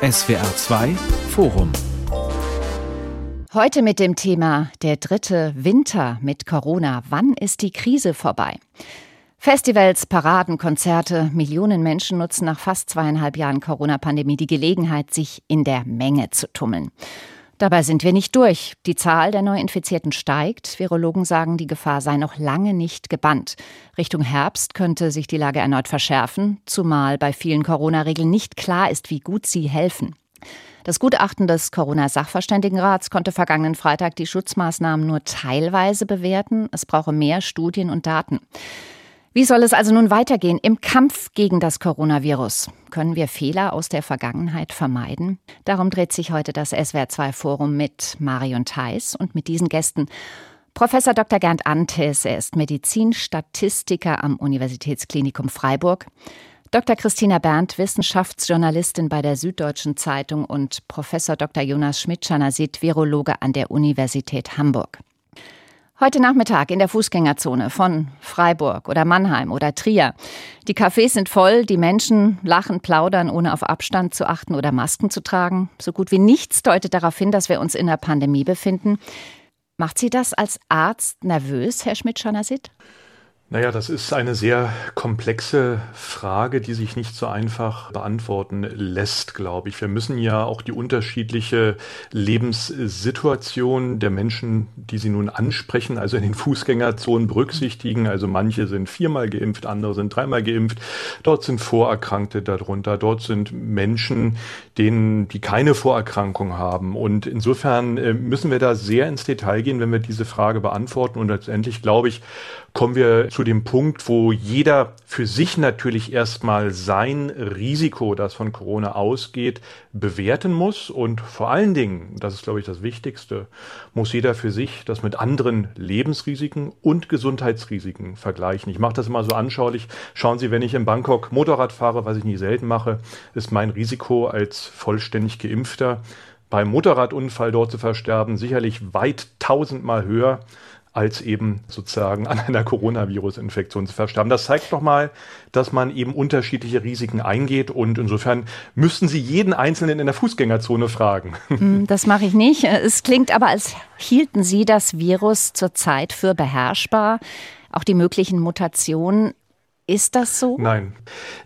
SWR 2 Forum Heute mit dem Thema Der dritte Winter mit Corona. Wann ist die Krise vorbei? Festivals, Paraden, Konzerte, Millionen Menschen nutzen nach fast zweieinhalb Jahren Corona-Pandemie die Gelegenheit, sich in der Menge zu tummeln. Dabei sind wir nicht durch. Die Zahl der Neuinfizierten steigt. Virologen sagen, die Gefahr sei noch lange nicht gebannt. Richtung Herbst könnte sich die Lage erneut verschärfen, zumal bei vielen Corona-Regeln nicht klar ist, wie gut sie helfen. Das Gutachten des Corona-Sachverständigenrats konnte vergangenen Freitag die Schutzmaßnahmen nur teilweise bewerten. Es brauche mehr Studien und Daten. Wie soll es also nun weitergehen im Kampf gegen das Coronavirus? Können wir Fehler aus der Vergangenheit vermeiden? Darum dreht sich heute das SWR2 Forum mit Marion Theis und mit diesen Gästen. Professor Dr. Gerd Antes, er ist Medizinstatistiker am Universitätsklinikum Freiburg. Dr. Christina Berndt, Wissenschaftsjournalistin bei der Süddeutschen Zeitung und Professor Dr. Jonas Schmidt-Schanasit, Virologe an der Universität Hamburg. Heute Nachmittag in der Fußgängerzone von Freiburg oder Mannheim oder Trier. Die Cafés sind voll, die Menschen lachen, plaudern, ohne auf Abstand zu achten oder Masken zu tragen. So gut wie nichts deutet darauf hin, dass wir uns in der Pandemie befinden. Macht Sie das als Arzt nervös, Herr Schmidt-Schanasit? Naja, das ist eine sehr komplexe Frage, die sich nicht so einfach beantworten lässt, glaube ich. Wir müssen ja auch die unterschiedliche Lebenssituation der Menschen, die Sie nun ansprechen, also in den Fußgängerzonen berücksichtigen. Also manche sind viermal geimpft, andere sind dreimal geimpft. Dort sind Vorerkrankte darunter. Dort sind Menschen, denen, die keine Vorerkrankung haben. Und insofern äh, müssen wir da sehr ins Detail gehen, wenn wir diese Frage beantworten. Und letztendlich, glaube ich, kommen wir zu dem Punkt, wo jeder für sich natürlich erstmal sein Risiko, das von Corona ausgeht, bewerten muss. Und vor allen Dingen, das ist, glaube ich, das Wichtigste, muss jeder für sich das mit anderen Lebensrisiken und Gesundheitsrisiken vergleichen. Ich mache das immer so anschaulich. Schauen Sie, wenn ich in Bangkok Motorrad fahre, was ich nie selten mache, ist mein Risiko als vollständig geimpfter beim Motorradunfall dort zu versterben sicherlich weit tausendmal höher als eben sozusagen an einer Coronavirus-Infektion zu versterben. Das zeigt doch mal, dass man eben unterschiedliche Risiken eingeht und insofern müssten Sie jeden Einzelnen in der Fußgängerzone fragen. Hm, das mache ich nicht. Es klingt aber, als hielten Sie das Virus zurzeit für beherrschbar. Auch die möglichen Mutationen ist das so? Nein.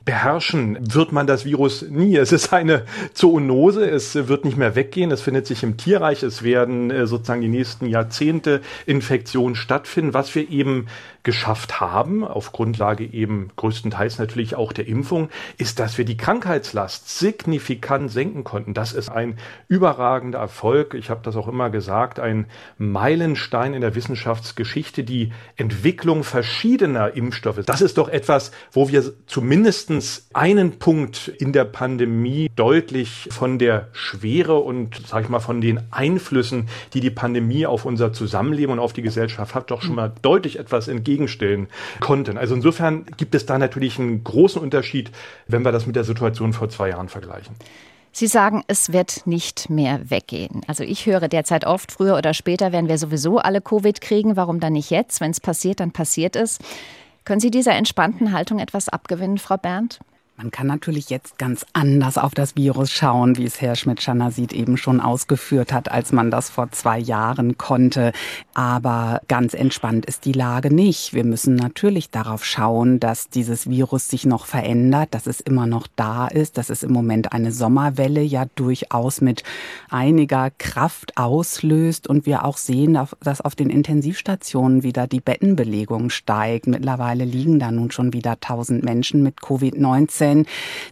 Beherrschen wird man das Virus nie. Es ist eine Zoonose. Es wird nicht mehr weggehen. Es findet sich im Tierreich. Es werden äh, sozusagen die nächsten Jahrzehnte Infektionen stattfinden. Was wir eben geschafft haben, auf Grundlage eben größtenteils natürlich auch der Impfung, ist, dass wir die Krankheitslast signifikant senken konnten. Das ist ein überragender Erfolg. Ich habe das auch immer gesagt, ein Meilenstein in der Wissenschaftsgeschichte, die Entwicklung verschiedener Impfstoffe. Das ist doch etwas, wo wir zumindestens einen Punkt in der Pandemie deutlich von der Schwere und, sag ich mal, von den Einflüssen, die die Pandemie auf unser Zusammenleben und auf die Gesellschaft hat, doch schon mal deutlich etwas entgegen entgegenstellen konnten. Also insofern gibt es da natürlich einen großen Unterschied, wenn wir das mit der Situation vor zwei Jahren vergleichen. Sie sagen, es wird nicht mehr weggehen. Also ich höre derzeit oft, früher oder später werden wir sowieso alle Covid kriegen. Warum dann nicht jetzt? Wenn es passiert, dann passiert es. Können Sie dieser entspannten Haltung etwas abgewinnen, Frau Berndt? Man kann natürlich jetzt ganz anders auf das Virus schauen, wie es Herr Schmidt-Schanasit eben schon ausgeführt hat, als man das vor zwei Jahren konnte. Aber ganz entspannt ist die Lage nicht. Wir müssen natürlich darauf schauen, dass dieses Virus sich noch verändert, dass es immer noch da ist, dass es im Moment eine Sommerwelle ja durchaus mit einiger Kraft auslöst und wir auch sehen, dass auf den Intensivstationen wieder die Bettenbelegung steigt. Mittlerweile liegen da nun schon wieder 1000 Menschen mit Covid-19 19.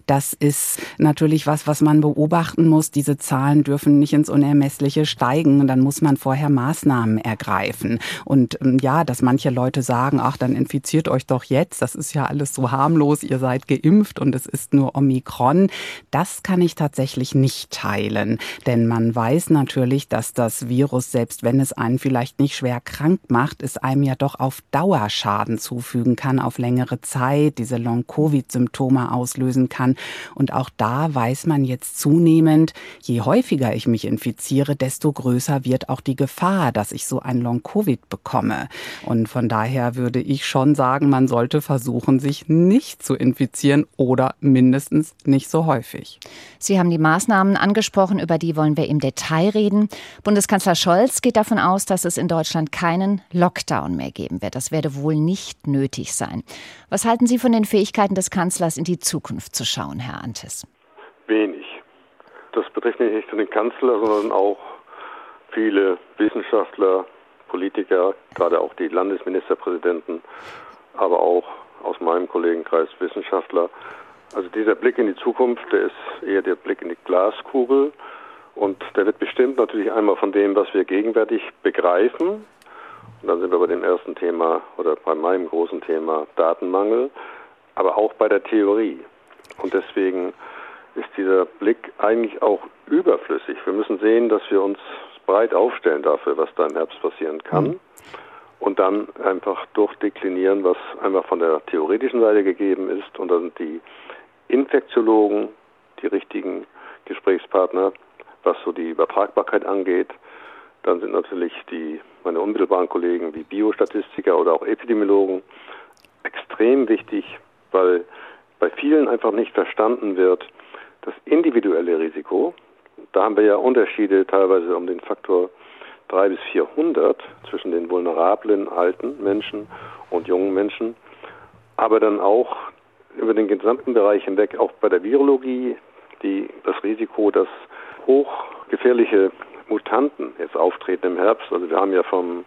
Das ist natürlich was, was man beobachten muss. Diese Zahlen dürfen nicht ins Unermessliche steigen. Und dann muss man vorher Maßnahmen ergreifen. Und ähm, ja, dass manche Leute sagen, ach, dann infiziert euch doch jetzt. Das ist ja alles so harmlos. Ihr seid geimpft und es ist nur Omikron. Das kann ich tatsächlich nicht teilen. Denn man weiß natürlich, dass das Virus, selbst wenn es einen vielleicht nicht schwer krank macht, es einem ja doch auf Dauer Schaden zufügen kann, auf längere Zeit, diese Long-Covid-Symptome auslösen kann. Und auch da weiß man jetzt zunehmend, je häufiger ich mich infiziere, desto größer wird auch die Gefahr, dass ich so ein Long-Covid bekomme. Und von daher würde ich schon sagen, man sollte versuchen, sich nicht zu infizieren oder mindestens nicht so häufig. Sie haben die Maßnahmen angesprochen, über die wollen wir im Detail reden. Bundeskanzler Scholz geht davon aus, dass es in Deutschland keinen Lockdown mehr geben wird. Das werde wohl nicht nötig sein. Was halten Sie von den Fähigkeiten des Kanzlers, in die Zukunft zu schauen, Herr Antes? Wenig. Das betrifft nicht nur den Kanzler, sondern auch viele Wissenschaftler, Politiker, gerade auch die Landesministerpräsidenten, aber auch aus meinem Kollegenkreis Wissenschaftler. Also dieser Blick in die Zukunft, der ist eher der Blick in die Glaskugel und der wird bestimmt natürlich einmal von dem, was wir gegenwärtig begreifen. Und dann sind wir bei dem ersten Thema oder bei meinem großen Thema Datenmangel, aber auch bei der Theorie. Und deswegen ist dieser Blick eigentlich auch überflüssig. Wir müssen sehen, dass wir uns breit aufstellen dafür, was da im Herbst passieren kann. Mhm. Und dann einfach durchdeklinieren, was einfach von der theoretischen Seite gegeben ist. Und dann sind die Infektiologen die richtigen Gesprächspartner, was so die Übertragbarkeit angeht. Dann sind natürlich die, meine unmittelbaren Kollegen wie Biostatistiker oder auch Epidemiologen extrem wichtig, weil bei vielen einfach nicht verstanden wird, das individuelle Risiko, da haben wir ja Unterschiede teilweise um den Faktor 3 bis 400 zwischen den vulnerablen alten Menschen und jungen Menschen, aber dann auch über den gesamten Bereich hinweg, auch bei der Virologie, die, das Risiko, dass hochgefährliche Mutanten jetzt auftreten im Herbst. Also wir haben ja vom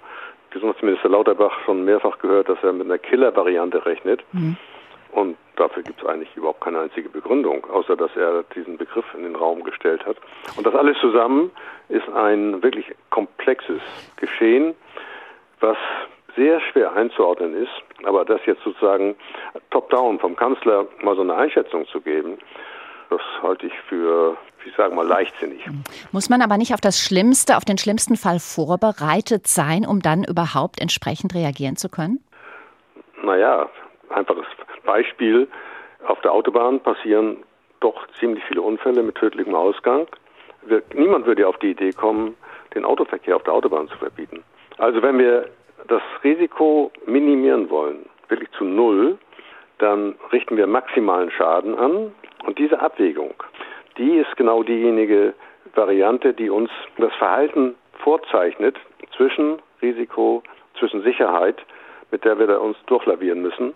Gesundheitsminister Lauterbach schon mehrfach gehört, dass er mit einer Killer-Variante rechnet. Mhm. Und dafür gibt es eigentlich überhaupt keine einzige Begründung, außer dass er diesen Begriff in den Raum gestellt hat. Und das alles zusammen ist ein wirklich komplexes Geschehen, was sehr schwer einzuordnen ist. Aber das jetzt sozusagen top-down vom Kanzler mal so eine Einschätzung zu geben, das halte ich für, ich sage mal, leichtsinnig. Muss man aber nicht auf das Schlimmste, auf den schlimmsten Fall vorbereitet sein, um dann überhaupt entsprechend reagieren zu können? Naja, einfaches Beispiel. Auf der Autobahn passieren doch ziemlich viele Unfälle mit tödlichem Ausgang. Niemand würde auf die Idee kommen, den Autoverkehr auf der Autobahn zu verbieten. Also wenn wir das Risiko minimieren wollen, wirklich zu null, dann richten wir maximalen Schaden an. Und diese Abwägung, die ist genau diejenige Variante, die uns das Verhalten vorzeichnet zwischen Risiko, zwischen Sicherheit, mit der wir da uns durchlavieren müssen.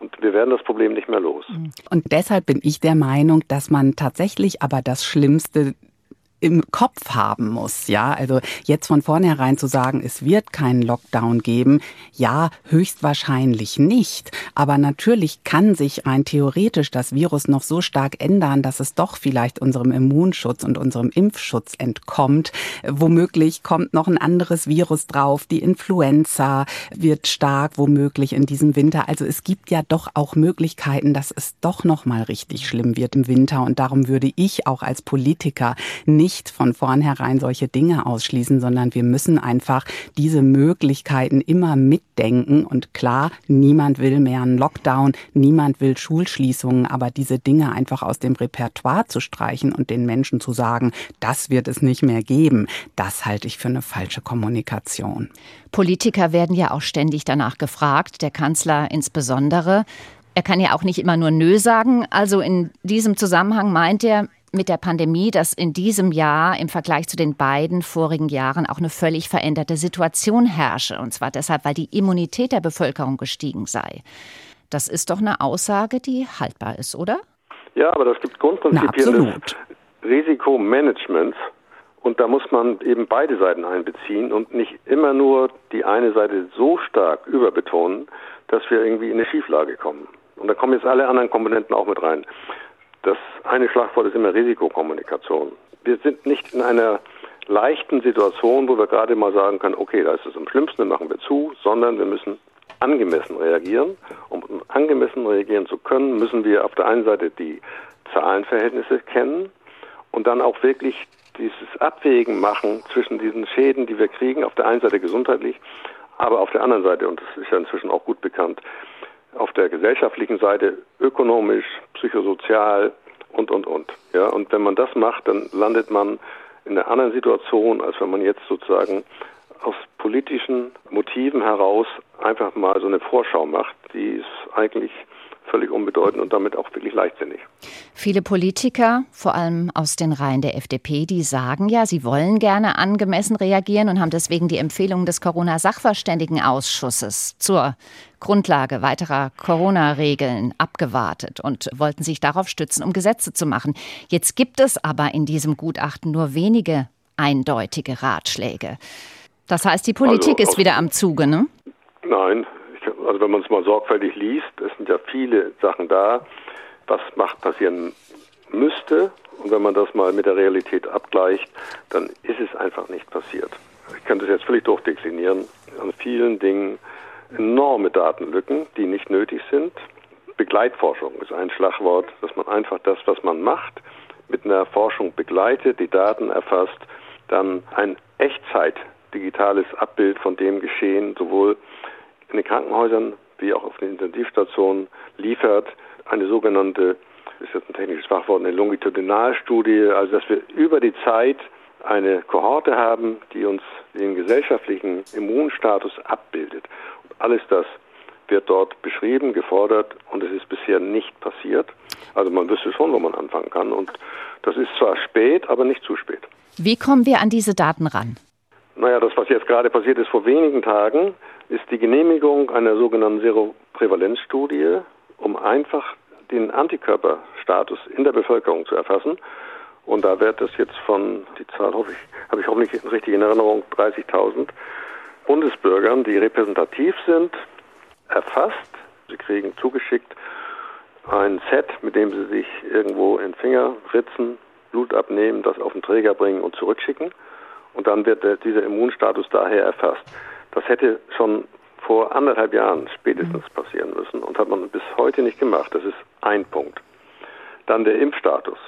Und wir werden das Problem nicht mehr los. Und deshalb bin ich der Meinung, dass man tatsächlich aber das Schlimmste im Kopf haben muss, ja. Also jetzt von vornherein zu sagen, es wird keinen Lockdown geben, ja, höchstwahrscheinlich nicht. Aber natürlich kann sich rein theoretisch das Virus noch so stark ändern, dass es doch vielleicht unserem Immunschutz und unserem Impfschutz entkommt. Womöglich kommt noch ein anderes Virus drauf. Die Influenza wird stark, womöglich in diesem Winter. Also es gibt ja doch auch Möglichkeiten, dass es doch noch mal richtig schlimm wird im Winter. Und darum würde ich auch als Politiker nicht nicht von vornherein solche Dinge ausschließen, sondern wir müssen einfach diese Möglichkeiten immer mitdenken. Und klar, niemand will mehr einen Lockdown, niemand will Schulschließungen, aber diese Dinge einfach aus dem Repertoire zu streichen und den Menschen zu sagen, das wird es nicht mehr geben, das halte ich für eine falsche Kommunikation. Politiker werden ja auch ständig danach gefragt, der Kanzler insbesondere. Er kann ja auch nicht immer nur Nö sagen. Also in diesem Zusammenhang meint er, mit der Pandemie, dass in diesem Jahr im Vergleich zu den beiden vorigen Jahren auch eine völlig veränderte Situation herrsche. Und zwar deshalb, weil die Immunität der Bevölkerung gestiegen sei. Das ist doch eine Aussage, die haltbar ist, oder? Ja, aber das gibt Grundprinzipien des Risikomanagements. Und da muss man eben beide Seiten einbeziehen und nicht immer nur die eine Seite so stark überbetonen, dass wir irgendwie in eine Schieflage kommen. Und da kommen jetzt alle anderen Komponenten auch mit rein. Das eine Schlagwort ist immer Risikokommunikation. Wir sind nicht in einer leichten Situation, wo wir gerade mal sagen können, okay, da ist es am schlimmsten, dann machen wir zu, sondern wir müssen angemessen reagieren. Um angemessen reagieren zu können, müssen wir auf der einen Seite die Zahlenverhältnisse kennen und dann auch wirklich dieses Abwägen machen zwischen diesen Schäden, die wir kriegen, auf der einen Seite gesundheitlich, aber auf der anderen Seite, und das ist ja inzwischen auch gut bekannt, auf der gesellschaftlichen Seite ökonomisch, psychosozial und, und, und. Ja, und wenn man das macht, dann landet man in einer anderen Situation, als wenn man jetzt sozusagen aus politischen Motiven heraus einfach mal so eine Vorschau macht, die ist eigentlich völlig unbedeutend und damit auch wirklich leichtsinnig. Viele Politiker, vor allem aus den Reihen der FDP, die sagen ja, sie wollen gerne angemessen reagieren und haben deswegen die Empfehlungen des Corona-Sachverständigenausschusses zur Grundlage weiterer Corona-Regeln abgewartet und wollten sich darauf stützen, um Gesetze zu machen. Jetzt gibt es aber in diesem Gutachten nur wenige eindeutige Ratschläge. Das heißt, die Politik also, ist wieder am Zuge, ne? Nein, also wenn man es mal sorgfältig liest, es sind ja viele Sachen da, was macht passieren müsste. Und wenn man das mal mit der Realität abgleicht, dann ist es einfach nicht passiert. Ich kann das jetzt völlig durchdeklinieren. An vielen Dingen enorme Datenlücken, die nicht nötig sind. Begleitforschung ist ein Schlagwort, dass man einfach das, was man macht, mit einer Forschung begleitet, die Daten erfasst, dann ein Echtzeit digitales Abbild von dem Geschehen sowohl in den Krankenhäusern wie auch auf den Intensivstationen liefert. Eine sogenannte, ist jetzt ein technisches Fachwort, eine Longitudinalstudie, also dass wir über die Zeit eine Kohorte haben, die uns den gesellschaftlichen Immunstatus abbildet. Und alles das wird dort beschrieben, gefordert und es ist bisher nicht passiert. Also man wüsste schon, wo man anfangen kann und das ist zwar spät, aber nicht zu spät. Wie kommen wir an diese Daten ran? Naja, das, was jetzt gerade passiert ist vor wenigen Tagen, ist die Genehmigung einer sogenannten Seroprävalenzstudie, um einfach den Antikörperstatus in der Bevölkerung zu erfassen. Und da wird das jetzt von, die Zahl hoffe ich, habe ich hoffentlich richtig in Erinnerung, 30.000 Bundesbürgern, die repräsentativ sind, erfasst. Sie kriegen zugeschickt ein Set, mit dem sie sich irgendwo in Finger ritzen, Blut abnehmen, das auf den Träger bringen und zurückschicken und dann wird dieser Immunstatus daher erfasst. Das hätte schon vor anderthalb Jahren spätestens mhm. passieren müssen und hat man bis heute nicht gemacht. Das ist ein Punkt. Dann der Impfstatus.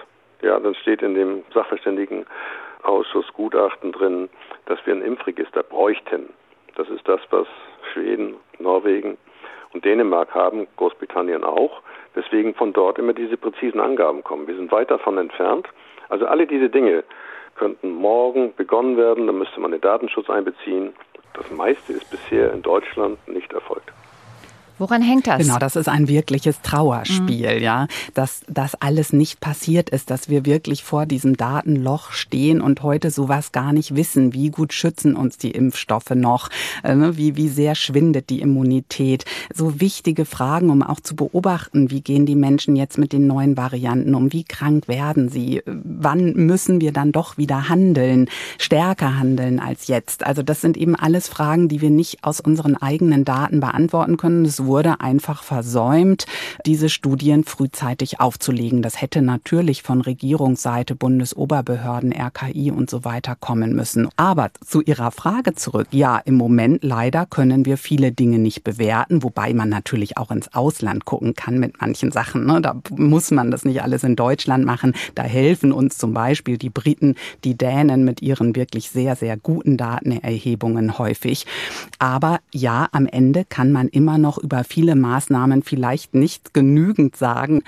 Ja, dann steht in dem Sachverständigenausschuss Gutachten drin, dass wir ein Impfregister bräuchten. Das ist das, was Schweden, Norwegen und Dänemark haben, Großbritannien auch. Deswegen von dort immer diese präzisen Angaben kommen. Wir sind weit davon entfernt. Also alle diese Dinge könnten morgen begonnen werden. Da müsste man den Datenschutz einbeziehen. Das meiste ist bisher in Deutschland nicht erfolgt. Woran hängt das? Genau, das ist ein wirkliches Trauerspiel, mhm. ja, dass das alles nicht passiert ist, dass wir wirklich vor diesem Datenloch stehen und heute sowas gar nicht wissen. Wie gut schützen uns die Impfstoffe noch? Äh, ne, wie, wie sehr schwindet die Immunität? So wichtige Fragen, um auch zu beobachten, wie gehen die Menschen jetzt mit den neuen Varianten um? Wie krank werden sie? Wann müssen wir dann doch wieder handeln, stärker handeln als jetzt? Also das sind eben alles Fragen, die wir nicht aus unseren eigenen Daten beantworten können. Das wurde einfach versäumt, diese Studien frühzeitig aufzulegen. Das hätte natürlich von Regierungsseite, Bundesoberbehörden, RKI und so weiter kommen müssen. Aber zu Ihrer Frage zurück. Ja, im Moment leider können wir viele Dinge nicht bewerten, wobei man natürlich auch ins Ausland gucken kann mit manchen Sachen. Ne? Da muss man das nicht alles in Deutschland machen. Da helfen uns zum Beispiel die Briten, die Dänen mit ihren wirklich sehr, sehr guten Datenerhebungen häufig. Aber ja, am Ende kann man immer noch über über viele Maßnahmen vielleicht nicht genügend sagen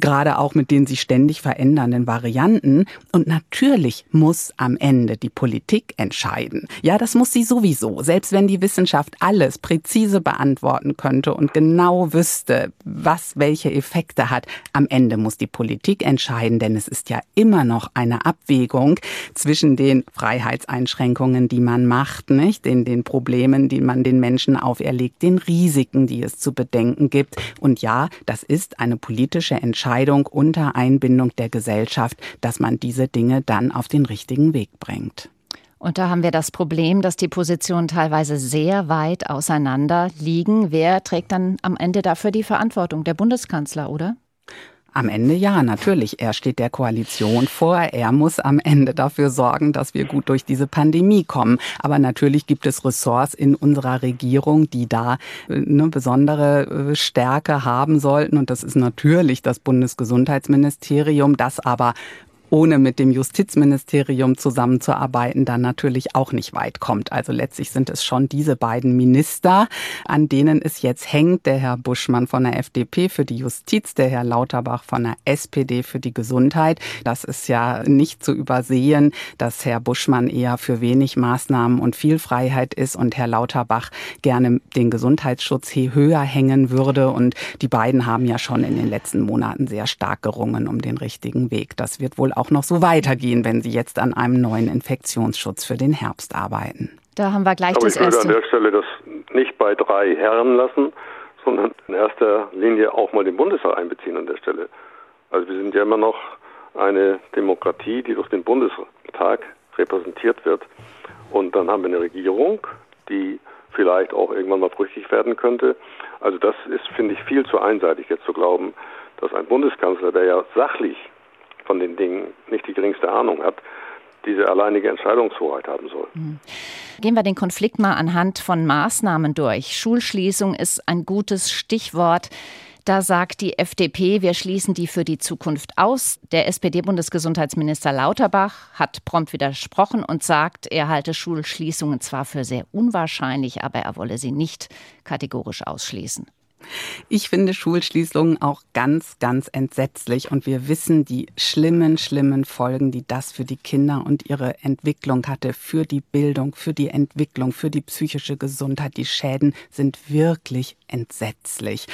gerade auch mit den sich ständig verändernden Varianten. Und natürlich muss am Ende die Politik entscheiden. Ja, das muss sie sowieso. Selbst wenn die Wissenschaft alles präzise beantworten könnte und genau wüsste, was welche Effekte hat, am Ende muss die Politik entscheiden, denn es ist ja immer noch eine Abwägung zwischen den Freiheitseinschränkungen, die man macht, nicht, den, den Problemen, die man den Menschen auferlegt, den Risiken, die es zu bedenken gibt. Und ja, das ist eine politische Entscheidung Entscheidung unter Einbindung der Gesellschaft, dass man diese Dinge dann auf den richtigen Weg bringt. Und da haben wir das Problem, dass die Positionen teilweise sehr weit auseinander liegen. Wer trägt dann am Ende dafür die Verantwortung? Der Bundeskanzler, oder? Am Ende ja, natürlich. Er steht der Koalition vor. Er muss am Ende dafür sorgen, dass wir gut durch diese Pandemie kommen. Aber natürlich gibt es Ressorts in unserer Regierung, die da eine besondere äh, Stärke haben sollten. Und das ist natürlich das Bundesgesundheitsministerium, das aber ohne mit dem Justizministerium zusammenzuarbeiten, dann natürlich auch nicht weit kommt. Also letztlich sind es schon diese beiden Minister, an denen es jetzt hängt. Der Herr Buschmann von der FDP für die Justiz, der Herr Lauterbach von der SPD für die Gesundheit. Das ist ja nicht zu übersehen, dass Herr Buschmann eher für wenig Maßnahmen und viel Freiheit ist und Herr Lauterbach gerne den Gesundheitsschutz höher hängen würde. Und die beiden haben ja schon in den letzten Monaten sehr stark gerungen um den richtigen Weg. Das wird wohl auch noch so weitergehen, wenn Sie jetzt an einem neuen Infektionsschutz für den Herbst arbeiten. Da haben wir gleich Aber das ich würde erste. an der Stelle das nicht bei drei Herren lassen, sondern in erster Linie auch mal den Bundestag einbeziehen an der Stelle. Also wir sind ja immer noch eine Demokratie, die durch den Bundestag repräsentiert wird. Und dann haben wir eine Regierung, die vielleicht auch irgendwann mal brüchig werden könnte. Also das ist, finde ich, viel zu einseitig jetzt zu glauben, dass ein Bundeskanzler, der ja sachlich von den Dingen nicht die geringste Ahnung hat, diese alleinige Entscheidungshoheit haben soll. Gehen wir den Konflikt mal anhand von Maßnahmen durch. Schulschließung ist ein gutes Stichwort. Da sagt die FDP, wir schließen die für die Zukunft aus. Der SPD-Bundesgesundheitsminister Lauterbach hat prompt widersprochen und sagt, er halte Schulschließungen zwar für sehr unwahrscheinlich, aber er wolle sie nicht kategorisch ausschließen. Ich finde Schulschließungen auch ganz, ganz entsetzlich und wir wissen die schlimmen, schlimmen Folgen, die das für die Kinder und ihre Entwicklung hatte, für die Bildung, für die Entwicklung, für die psychische Gesundheit. Die Schäden sind wirklich entsetzlich.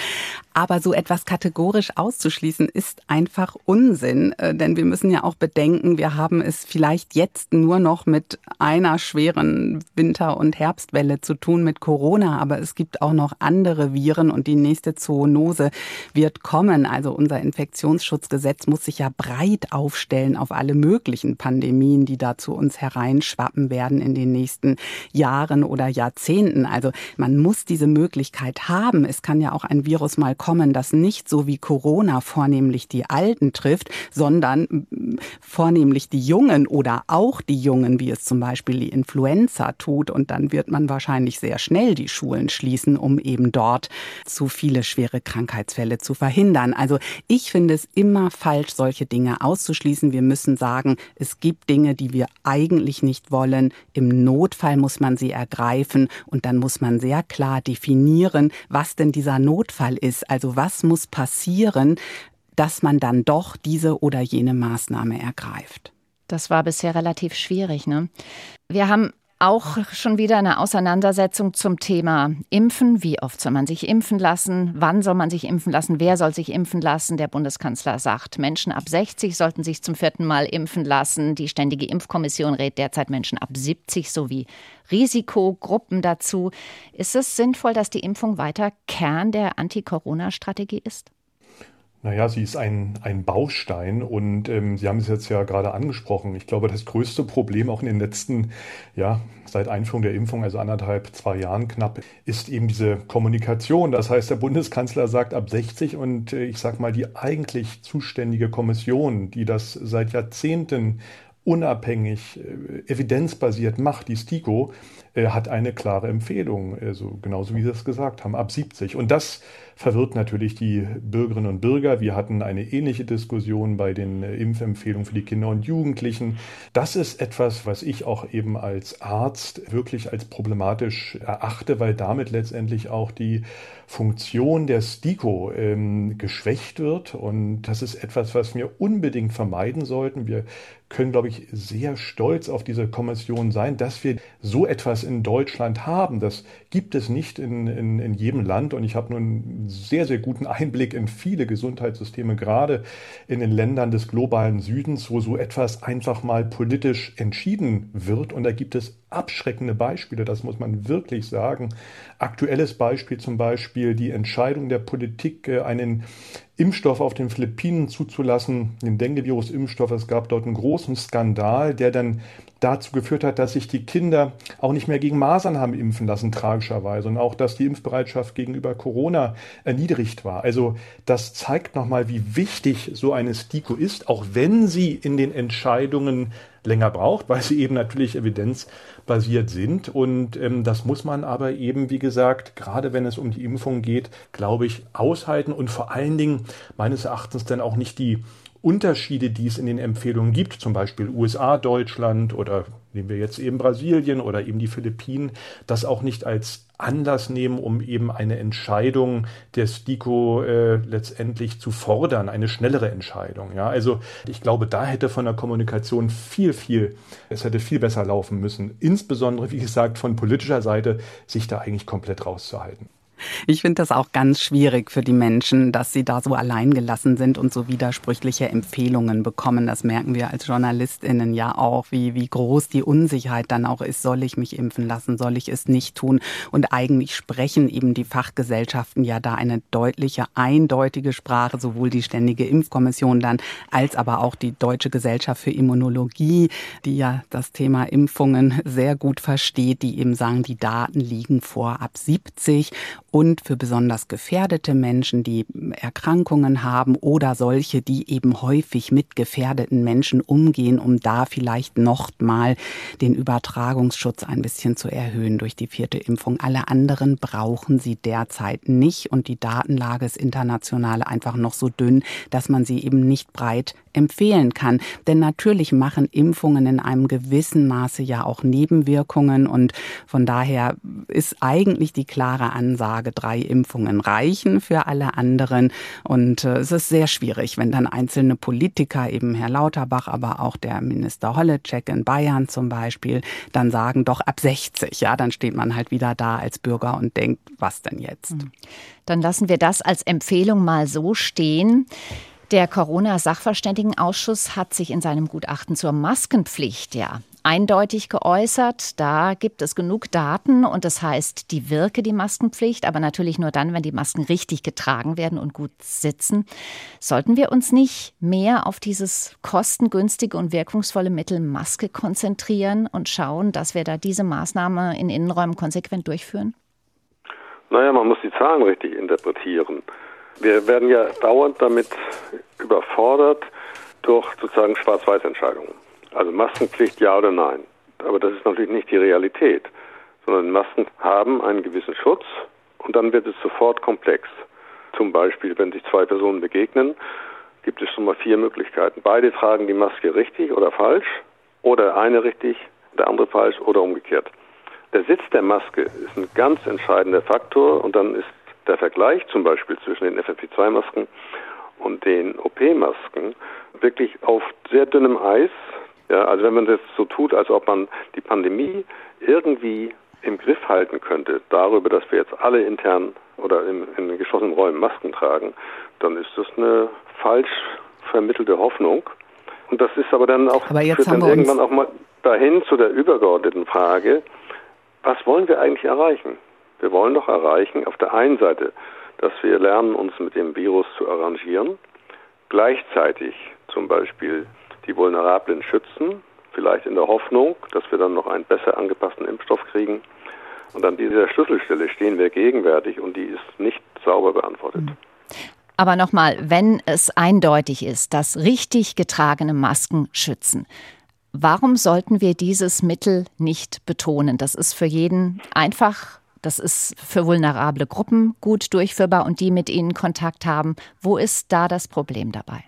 Aber so etwas kategorisch auszuschließen, ist einfach Unsinn, äh, denn wir müssen ja auch bedenken, wir haben es vielleicht jetzt nur noch mit einer schweren Winter- und Herbstwelle zu tun mit Corona, aber es gibt auch noch andere Viren und die nächste Zoonose wird kommen. Also unser Infektionsschutzgesetz muss sich ja breit aufstellen auf alle möglichen Pandemien, die da zu uns hereinschwappen werden in den nächsten Jahren oder Jahrzehnten. Also man muss diese Möglichkeit haben. Es kann ja auch ein Virus mal kommen, das nicht so wie Corona vornehmlich die Alten trifft, sondern vornehmlich die Jungen oder auch die Jungen, wie es zum Beispiel die Influenza tut. Und dann wird man wahrscheinlich sehr schnell die Schulen schließen, um eben dort zu viele schwere Krankheitsfälle zu verhindern. Also ich finde es immer falsch, solche Dinge auszuschließen. Wir müssen sagen, es gibt Dinge, die wir eigentlich nicht wollen. Im Notfall muss man sie ergreifen und dann muss man sehr klar definieren, was denn dieser Notfall ist. Also was muss passieren, dass man dann doch diese oder jene Maßnahme ergreift. Das war bisher relativ schwierig. Ne? Wir haben auch schon wieder eine Auseinandersetzung zum Thema Impfen. Wie oft soll man sich impfen lassen? Wann soll man sich impfen lassen? Wer soll sich impfen lassen? Der Bundeskanzler sagt, Menschen ab 60 sollten sich zum vierten Mal impfen lassen. Die Ständige Impfkommission rät derzeit Menschen ab 70 sowie Risikogruppen dazu. Ist es sinnvoll, dass die Impfung weiter Kern der Anti-Corona-Strategie ist? Naja, sie ist ein, ein Baustein und ähm, Sie haben es jetzt ja gerade angesprochen. Ich glaube, das größte Problem auch in den letzten, ja, seit Einführung der Impfung, also anderthalb, zwei Jahren knapp, ist eben diese Kommunikation. Das heißt, der Bundeskanzler sagt ab 60 und äh, ich sag mal, die eigentlich zuständige Kommission, die das seit Jahrzehnten unabhängig, äh, evidenzbasiert macht, die STIKO, äh, hat eine klare Empfehlung, also genauso wie Sie es gesagt haben, ab 70. Und das verwirrt natürlich die Bürgerinnen und Bürger. Wir hatten eine ähnliche Diskussion bei den Impfempfehlungen für die Kinder und Jugendlichen. Das ist etwas, was ich auch eben als Arzt wirklich als problematisch erachte, weil damit letztendlich auch die Funktion der STIKO ähm, geschwächt wird. Und das ist etwas, was wir unbedingt vermeiden sollten. Wir können, glaube ich, sehr stolz auf diese Kommission sein, dass wir so etwas in Deutschland haben. Das gibt es nicht in, in, in jedem Land. Und ich habe nun einen sehr, sehr guten Einblick in viele Gesundheitssysteme, gerade in den Ländern des globalen Südens, wo so etwas einfach mal politisch entschieden wird. Und da gibt es abschreckende Beispiele, das muss man wirklich sagen. Aktuelles Beispiel zum Beispiel die Entscheidung der Politik, äh, einen Impfstoff auf den Philippinen zuzulassen, den Dengue-Virus-Impfstoff. Es gab dort einen großen Skandal, der dann dazu geführt hat, dass sich die Kinder auch nicht mehr gegen Masern haben impfen lassen, tragischerweise. Und auch, dass die Impfbereitschaft gegenüber Corona erniedrigt war. Also das zeigt nochmal, wie wichtig so eine STIKO ist, auch wenn sie in den Entscheidungen länger braucht, weil sie eben natürlich evidenzbasiert sind. Und ähm, das muss man aber eben, wie gesagt, gerade wenn es um die Impfung geht, glaube ich, aushalten und vor allen Dingen meines Erachtens dann auch nicht die Unterschiede, die es in den Empfehlungen gibt, zum Beispiel USA, Deutschland oder nehmen wir jetzt eben Brasilien oder eben die Philippinen, das auch nicht als Anlass nehmen, um eben eine Entscheidung der STIKO äh, letztendlich zu fordern, eine schnellere Entscheidung. Ja, also ich glaube, da hätte von der Kommunikation viel, viel, es hätte viel besser laufen müssen. Insbesondere, wie gesagt, von politischer Seite sich da eigentlich komplett rauszuhalten. Ich finde das auch ganz schwierig für die Menschen, dass sie da so alleingelassen sind und so widersprüchliche Empfehlungen bekommen. Das merken wir als JournalistInnen ja auch, wie, wie groß die Unsicherheit dann auch ist. Soll ich mich impfen lassen? Soll ich es nicht tun? Und eigentlich sprechen eben die Fachgesellschaften ja da eine deutliche, eindeutige Sprache, sowohl die Ständige Impfkommission dann als aber auch die Deutsche Gesellschaft für Immunologie, die ja das Thema Impfungen sehr gut versteht, die eben sagen, die Daten liegen vor ab 70 und für besonders gefährdete Menschen, die Erkrankungen haben oder solche, die eben häufig mit gefährdeten Menschen umgehen, um da vielleicht noch mal den Übertragungsschutz ein bisschen zu erhöhen durch die vierte Impfung. Alle anderen brauchen sie derzeit nicht und die Datenlage ist international einfach noch so dünn, dass man sie eben nicht breit empfehlen kann. Denn natürlich machen Impfungen in einem gewissen Maße ja auch Nebenwirkungen und von daher ist eigentlich die klare Ansage, drei Impfungen reichen für alle anderen. Und äh, es ist sehr schwierig, wenn dann einzelne Politiker, eben Herr Lauterbach, aber auch der Minister Holleczek in Bayern zum Beispiel, dann sagen, doch ab 60, ja, dann steht man halt wieder da als Bürger und denkt, was denn jetzt? Hm. Dann lassen wir das als Empfehlung mal so stehen. Der Corona-Sachverständigenausschuss hat sich in seinem Gutachten zur Maskenpflicht ja eindeutig geäußert. Da gibt es genug Daten und das heißt, die wirke die Maskenpflicht, aber natürlich nur dann, wenn die Masken richtig getragen werden und gut sitzen. Sollten wir uns nicht mehr auf dieses kostengünstige und wirkungsvolle Mittel Maske konzentrieren und schauen, dass wir da diese Maßnahme in Innenräumen konsequent durchführen? Naja, man muss die Zahlen richtig interpretieren. Wir werden ja dauernd damit überfordert durch sozusagen Schwarz-Weiß-Entscheidungen. Also Maskenpflicht ja oder nein. Aber das ist natürlich nicht die Realität, sondern Masken haben einen gewissen Schutz und dann wird es sofort komplex. Zum Beispiel, wenn sich zwei Personen begegnen, gibt es schon mal vier Möglichkeiten. Beide tragen die Maske richtig oder falsch oder eine richtig, der andere falsch oder umgekehrt. Der Sitz der Maske ist ein ganz entscheidender Faktor und dann ist der Vergleich zum Beispiel zwischen den FFP2-Masken und den OP-Masken wirklich auf sehr dünnem Eis. Ja, also wenn man das so tut, als ob man die Pandemie irgendwie im Griff halten könnte, darüber, dass wir jetzt alle intern oder in, in geschlossenen Räumen Masken tragen, dann ist das eine falsch vermittelte Hoffnung. Und das ist aber dann auch aber jetzt dann irgendwann auch mal dahin zu der übergeordneten Frage, was wollen wir eigentlich erreichen? Wir wollen doch erreichen, auf der einen Seite, dass wir lernen, uns mit dem Virus zu arrangieren, gleichzeitig zum Beispiel die Vulnerablen schützen, vielleicht in der Hoffnung, dass wir dann noch einen besser angepassten Impfstoff kriegen. Und an dieser Schlüsselstelle stehen wir gegenwärtig und die ist nicht sauber beantwortet. Aber nochmal, wenn es eindeutig ist, dass richtig getragene Masken schützen, warum sollten wir dieses Mittel nicht betonen? Das ist für jeden einfach das ist für vulnerable Gruppen gut durchführbar und die mit ihnen Kontakt haben. Wo ist da das Problem dabei?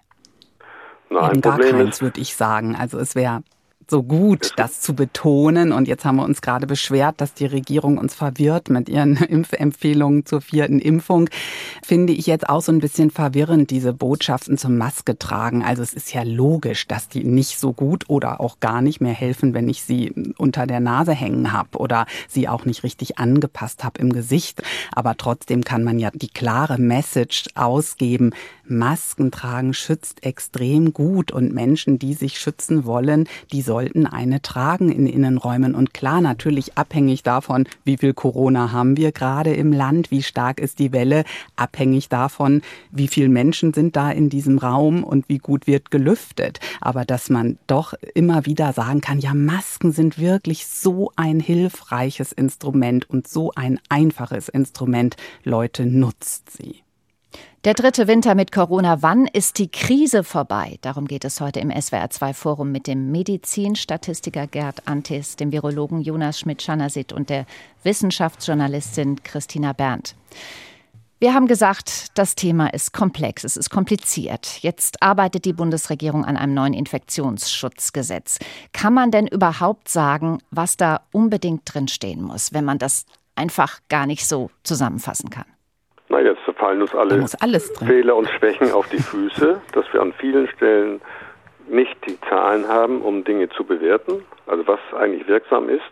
Nein, Eben gar keins, würde ich sagen. Also es wäre so gut, das zu betonen. Und jetzt haben wir uns gerade beschwert, dass die Regierung uns verwirrt mit ihren Impfempfehlungen zur vierten Impfung. Finde ich jetzt auch so ein bisschen verwirrend, diese Botschaften zum Maske tragen. Also es ist ja logisch, dass die nicht so gut oder auch gar nicht mehr helfen, wenn ich sie unter der Nase hängen habe oder sie auch nicht richtig angepasst habe im Gesicht. Aber trotzdem kann man ja die klare Message ausgeben, Masken tragen schützt extrem gut und Menschen, die sich schützen wollen, die sollten eine tragen in Innenräumen. Und klar, natürlich abhängig davon, wie viel Corona haben wir gerade im Land, wie stark ist die Welle, abhängig davon, wie viele Menschen sind da in diesem Raum und wie gut wird gelüftet. Aber dass man doch immer wieder sagen kann, ja, Masken sind wirklich so ein hilfreiches Instrument und so ein einfaches Instrument. Leute, nutzt sie. Der dritte Winter mit Corona. Wann ist die Krise vorbei? Darum geht es heute im SWR2 Forum mit dem Medizinstatistiker Gerd Antes, dem Virologen Jonas Schmidt-Schanasit und der Wissenschaftsjournalistin Christina Berndt. Wir haben gesagt, das Thema ist komplex, es ist kompliziert. Jetzt arbeitet die Bundesregierung an einem neuen Infektionsschutzgesetz. Kann man denn überhaupt sagen, was da unbedingt drinstehen muss, wenn man das einfach gar nicht so zusammenfassen kann? Na, jetzt fallen uns alle Fehler und Schwächen auf die Füße, dass wir an vielen Stellen nicht die Zahlen haben, um Dinge zu bewerten, also was eigentlich wirksam ist.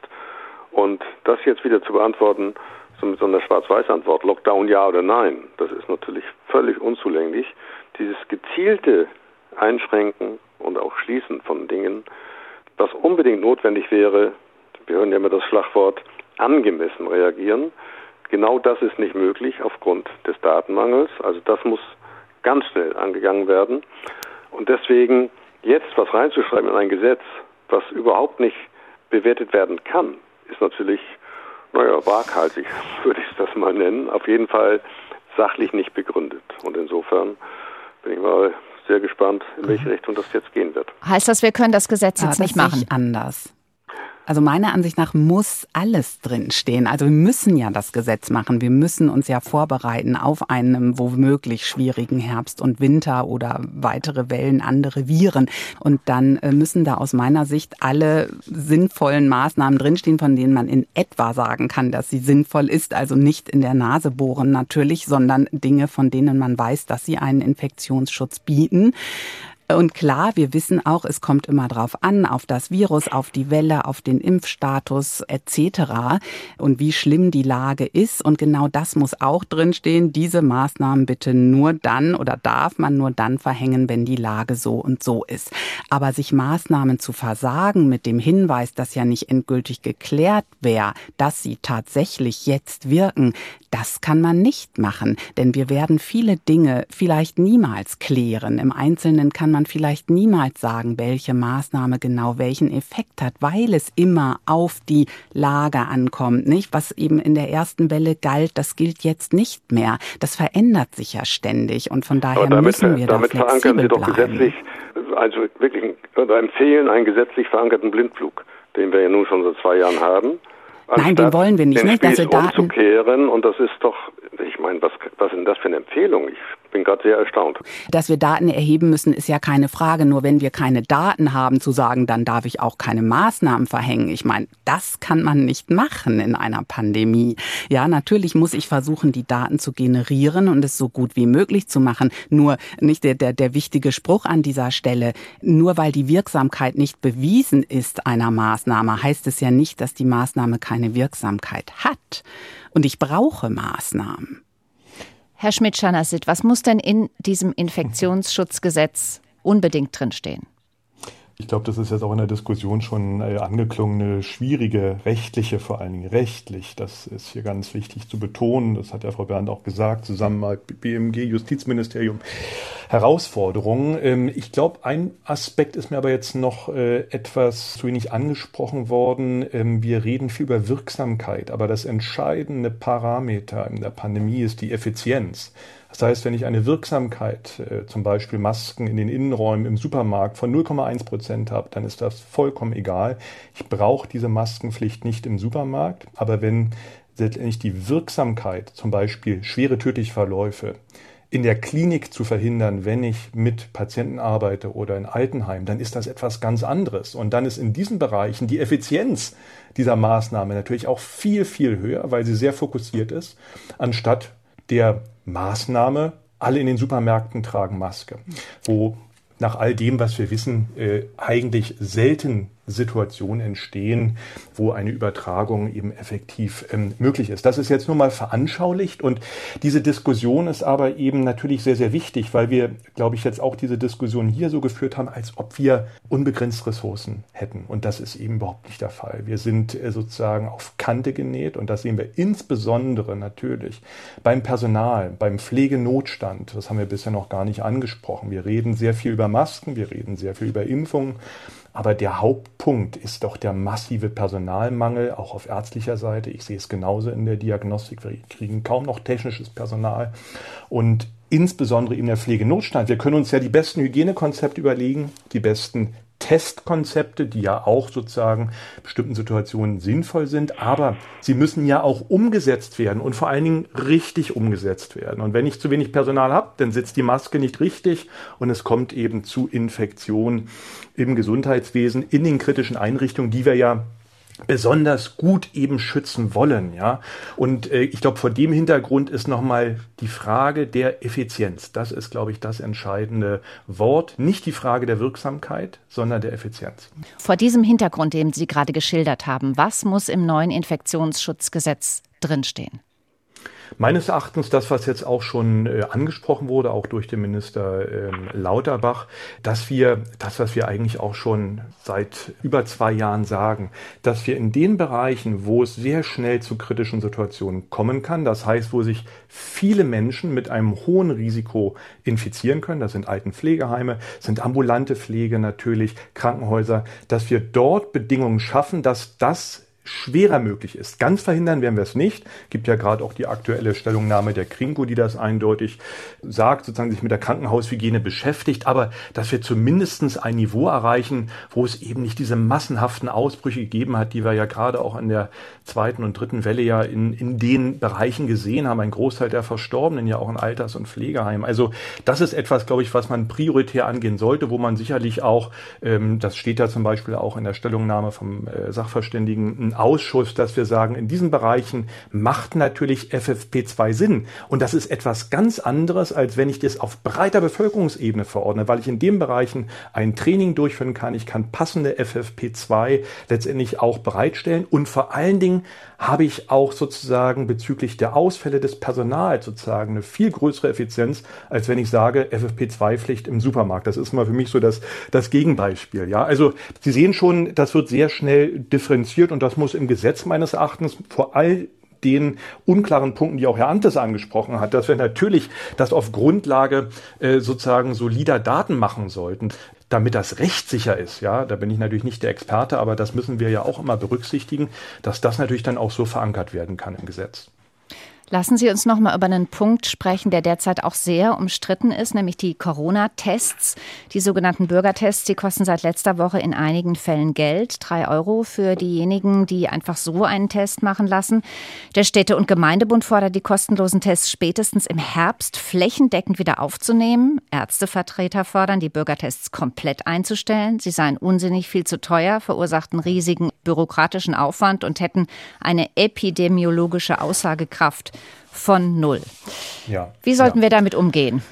Und das jetzt wieder zu beantworten, so mit so einer Schwarz-Weiß-Antwort, Lockdown ja oder nein, das ist natürlich völlig unzulänglich. Dieses gezielte Einschränken und auch Schließen von Dingen, was unbedingt notwendig wäre, wir hören ja immer das Schlagwort angemessen reagieren, genau das ist nicht möglich aufgrund des Datenmangels. Also das muss ganz schnell angegangen werden. Und deswegen jetzt was reinzuschreiben in ein Gesetz, was überhaupt nicht bewertet werden kann, ist natürlich naja, waghalsig würde ich das mal nennen. Auf jeden Fall sachlich nicht begründet. Und insofern bin ich mal sehr gespannt, in welche mhm. Richtung das jetzt gehen wird. Heißt das, wir können das Gesetz jetzt ja, nicht machen? Anders. Also meiner Ansicht nach muss alles drinstehen. Also wir müssen ja das Gesetz machen. Wir müssen uns ja vorbereiten auf einen womöglich schwierigen Herbst und Winter oder weitere Wellen, andere Viren. Und dann äh, müssen da aus meiner Sicht alle sinnvollen Maßnahmen drinstehen, von denen man in etwa sagen kann, dass sie sinnvoll ist. Also nicht in der Nase bohren natürlich, sondern Dinge, von denen man weiß, dass sie einen Infektionsschutz bieten. Und klar, wir wissen auch, es kommt immer drauf an, auf das Virus, auf die Welle, auf den Impfstatus etc. und wie schlimm die Lage ist. Und genau das muss auch drinstehen. Diese Maßnahmen bitte nur dann oder darf man nur dann verhängen, wenn die Lage so und so ist. Aber sich Maßnahmen zu versagen mit dem Hinweis, dass ja nicht endgültig geklärt wäre, dass sie tatsächlich jetzt wirken, das kann man nicht machen. Denn wir werden viele Dinge vielleicht niemals klären. Im Einzelnen kann man vielleicht niemals sagen, welche Maßnahme genau welchen Effekt hat, weil es immer auf die Lage ankommt, nicht? Was eben in der ersten Welle galt, das gilt jetzt nicht mehr. Das verändert sich ja ständig und von daher damit, müssen wir damit da verankern Sie doch bleiben. gesetzlich, also wirklich oder empfehlen einen gesetzlich verankerten Blindflug, den wir ja nun schon seit zwei Jahren haben. Nein, den wollen wir nicht. Den nicht? Also Daten umzukehren und das ist doch, ich meine, was, was denn das für eine Empfehlung? Ich bin gerade sehr erstaunt. Dass wir Daten erheben müssen, ist ja keine Frage. Nur wenn wir keine Daten haben, zu sagen, dann darf ich auch keine Maßnahmen verhängen. Ich meine, das kann man nicht machen in einer Pandemie. Ja, natürlich muss ich versuchen, die Daten zu generieren und es so gut wie möglich zu machen. Nur nicht der, der, der wichtige Spruch an dieser Stelle. Nur weil die Wirksamkeit nicht bewiesen ist einer Maßnahme, heißt es ja nicht, dass die Maßnahme keine Wirksamkeit hat. Und ich brauche Maßnahmen. Herr Schmidt-Schanasit, was muss denn in diesem Infektionsschutzgesetz unbedingt drinstehen? Ich glaube, das ist jetzt auch in der Diskussion schon äh, angeklungen, eine schwierige rechtliche, vor allen Dingen rechtlich. Das ist hier ganz wichtig zu betonen. Das hat ja Frau Bernd auch gesagt, zusammen mit BMG, Justizministerium. Herausforderungen. Ähm, ich glaube, ein Aspekt ist mir aber jetzt noch äh, etwas zu wenig angesprochen worden. Ähm, wir reden viel über Wirksamkeit, aber das entscheidende Parameter in der Pandemie ist die Effizienz. Das heißt, wenn ich eine Wirksamkeit, äh, zum Beispiel Masken in den Innenräumen im Supermarkt von 0,1 Prozent habe, dann ist das vollkommen egal. Ich brauche diese Maskenpflicht nicht im Supermarkt, aber wenn letztendlich die Wirksamkeit, zum Beispiel schwere tödliche in der Klinik zu verhindern, wenn ich mit Patienten arbeite oder in Altenheim, dann ist das etwas ganz anderes. Und dann ist in diesen Bereichen die Effizienz dieser Maßnahme natürlich auch viel, viel höher, weil sie sehr fokussiert ist, anstatt der Maßnahme, alle in den Supermärkten tragen Maske, wo nach all dem, was wir wissen, äh, eigentlich selten Situationen entstehen, wo eine Übertragung eben effektiv ähm, möglich ist. Das ist jetzt nur mal veranschaulicht und diese Diskussion ist aber eben natürlich sehr, sehr wichtig, weil wir, glaube ich, jetzt auch diese Diskussion hier so geführt haben, als ob wir unbegrenzt Ressourcen hätten. Und das ist eben überhaupt nicht der Fall. Wir sind äh, sozusagen auf Kante genäht und das sehen wir insbesondere natürlich beim Personal, beim Pflegenotstand. Das haben wir bisher noch gar nicht angesprochen. Wir reden sehr viel über Masken, wir reden sehr viel über Impfungen. Aber der Hauptpunkt ist doch der massive Personalmangel, auch auf ärztlicher Seite. Ich sehe es genauso in der Diagnostik. Wir kriegen kaum noch technisches Personal. Und insbesondere in der Pflegenotstand. Wir können uns ja die besten Hygienekonzepte überlegen, die besten Testkonzepte, die ja auch sozusagen bestimmten Situationen sinnvoll sind, aber sie müssen ja auch umgesetzt werden und vor allen Dingen richtig umgesetzt werden. Und wenn ich zu wenig Personal habe, dann sitzt die Maske nicht richtig und es kommt eben zu Infektionen im Gesundheitswesen, in den kritischen Einrichtungen, die wir ja besonders gut eben schützen wollen, ja. Und äh, ich glaube, vor dem Hintergrund ist nochmal die Frage der Effizienz. Das ist, glaube ich, das entscheidende Wort. Nicht die Frage der Wirksamkeit, sondern der Effizienz. Vor diesem Hintergrund, den Sie gerade geschildert haben, was muss im neuen Infektionsschutzgesetz drinstehen? Meines Erachtens das, was jetzt auch schon äh, angesprochen wurde, auch durch den Minister ähm, Lauterbach, dass wir das, was wir eigentlich auch schon seit über zwei Jahren sagen, dass wir in den Bereichen, wo es sehr schnell zu kritischen Situationen kommen kann, das heißt, wo sich viele Menschen mit einem hohen Risiko infizieren können, das sind Altenpflegeheime, sind ambulante Pflege natürlich, Krankenhäuser, dass wir dort Bedingungen schaffen, dass das schwerer möglich ist. Ganz verhindern werden wir es nicht. Gibt ja gerade auch die aktuelle Stellungnahme der Krinko, die das eindeutig sagt, sozusagen sich mit der Krankenhaushygiene beschäftigt, aber dass wir zumindestens ein Niveau erreichen, wo es eben nicht diese massenhaften Ausbrüche gegeben hat, die wir ja gerade auch an der zweiten und dritten Welle ja in, in den Bereichen gesehen haben. Ein Großteil der Verstorbenen ja auch in Alters- und Pflegeheimen. Also das ist etwas, glaube ich, was man prioritär angehen sollte, wo man sicherlich auch, ähm, das steht ja zum Beispiel auch in der Stellungnahme vom äh, Sachverständigen, Ausschuss, dass wir sagen, in diesen Bereichen macht natürlich FFP2 Sinn. Und das ist etwas ganz anderes, als wenn ich das auf breiter Bevölkerungsebene verordne, weil ich in den Bereichen ein Training durchführen kann. Ich kann passende FFP2 letztendlich auch bereitstellen. Und vor allen Dingen habe ich auch sozusagen bezüglich der Ausfälle des Personals sozusagen eine viel größere Effizienz, als wenn ich sage, FFP2-Pflicht im Supermarkt. Das ist mal für mich so das, das Gegenbeispiel. Ja, also Sie sehen schon, das wird sehr schnell differenziert und das muss muss im Gesetz meines Erachtens vor all den unklaren Punkten, die auch Herr Antes angesprochen hat, dass wir natürlich das auf Grundlage äh, sozusagen solider Daten machen sollten damit das rechtssicher ist, ja, da bin ich natürlich nicht der Experte, aber das müssen wir ja auch immer berücksichtigen, dass das natürlich dann auch so verankert werden kann im Gesetz. Lassen Sie uns noch mal über einen Punkt sprechen, der derzeit auch sehr umstritten ist, nämlich die Corona-Tests. Die sogenannten Bürgertests, die kosten seit letzter Woche in einigen Fällen Geld. Drei Euro für diejenigen, die einfach so einen Test machen lassen. Der Städte- und Gemeindebund fordert die kostenlosen Tests spätestens im Herbst flächendeckend wieder aufzunehmen. Ärztevertreter fordern, die Bürgertests komplett einzustellen. Sie seien unsinnig viel zu teuer, verursachten riesigen bürokratischen Aufwand und hätten eine epidemiologische Aussagekraft von null. Ja, Wie sollten ja. wir damit umgehen?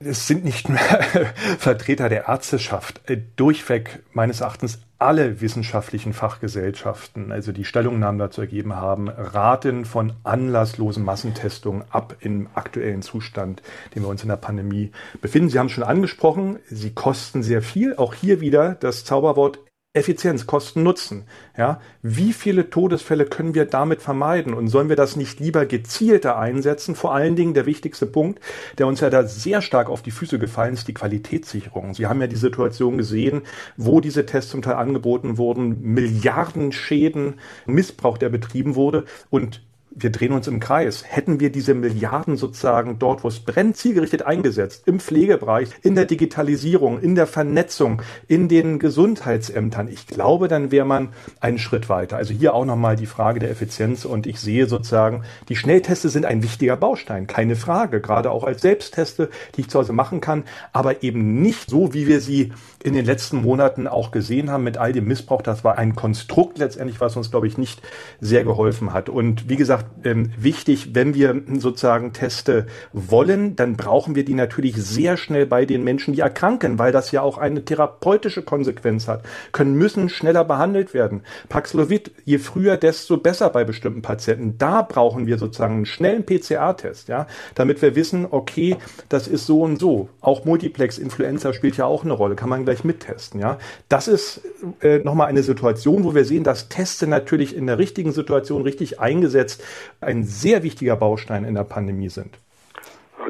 Es sind nicht nur Vertreter der Ärzteschaft, äh, durchweg meines Erachtens alle wissenschaftlichen Fachgesellschaften, also die Stellungnahmen dazu ergeben haben, raten von anlasslosen Massentestungen ab im aktuellen Zustand, den wir uns in der Pandemie befinden. Sie haben es schon angesprochen, sie kosten sehr viel. Auch hier wieder das Zauberwort Effizienz, Kosten, Nutzen. Ja, wie viele Todesfälle können wir damit vermeiden? Und sollen wir das nicht lieber gezielter einsetzen? Vor allen Dingen der wichtigste Punkt, der uns ja da sehr stark auf die Füße gefallen ist, die Qualitätssicherung. Sie haben ja die Situation gesehen, wo diese Tests zum Teil angeboten wurden, Milliarden Schäden, Missbrauch, der betrieben wurde. Und wir drehen uns im Kreis. Hätten wir diese Milliarden sozusagen dort, wo es brennt, zielgerichtet eingesetzt, im Pflegebereich, in der Digitalisierung, in der Vernetzung, in den Gesundheitsämtern, ich glaube, dann wäre man einen Schritt weiter. Also hier auch nochmal die Frage der Effizienz und ich sehe sozusagen, die Schnellteste sind ein wichtiger Baustein, keine Frage, gerade auch als Selbstteste, die ich zu Hause machen kann, aber eben nicht so, wie wir sie in den letzten Monaten auch gesehen haben mit all dem Missbrauch. Das war ein Konstrukt letztendlich, was uns, glaube ich, nicht sehr geholfen hat. Und wie gesagt, ähm, wichtig, wenn wir sozusagen Teste wollen, dann brauchen wir die natürlich sehr schnell bei den Menschen, die erkranken, weil das ja auch eine therapeutische Konsequenz hat, können müssen schneller behandelt werden. Paxlovid, je früher, desto besser bei bestimmten Patienten. Da brauchen wir sozusagen einen schnellen PCR-Test, ja, damit wir wissen, okay, das ist so und so. Auch Multiplex-Influenza spielt ja auch eine Rolle, kann man gleich mittesten, ja. Das ist äh, nochmal eine Situation, wo wir sehen, dass Teste natürlich in der richtigen Situation richtig eingesetzt ein sehr wichtiger Baustein in der Pandemie sind.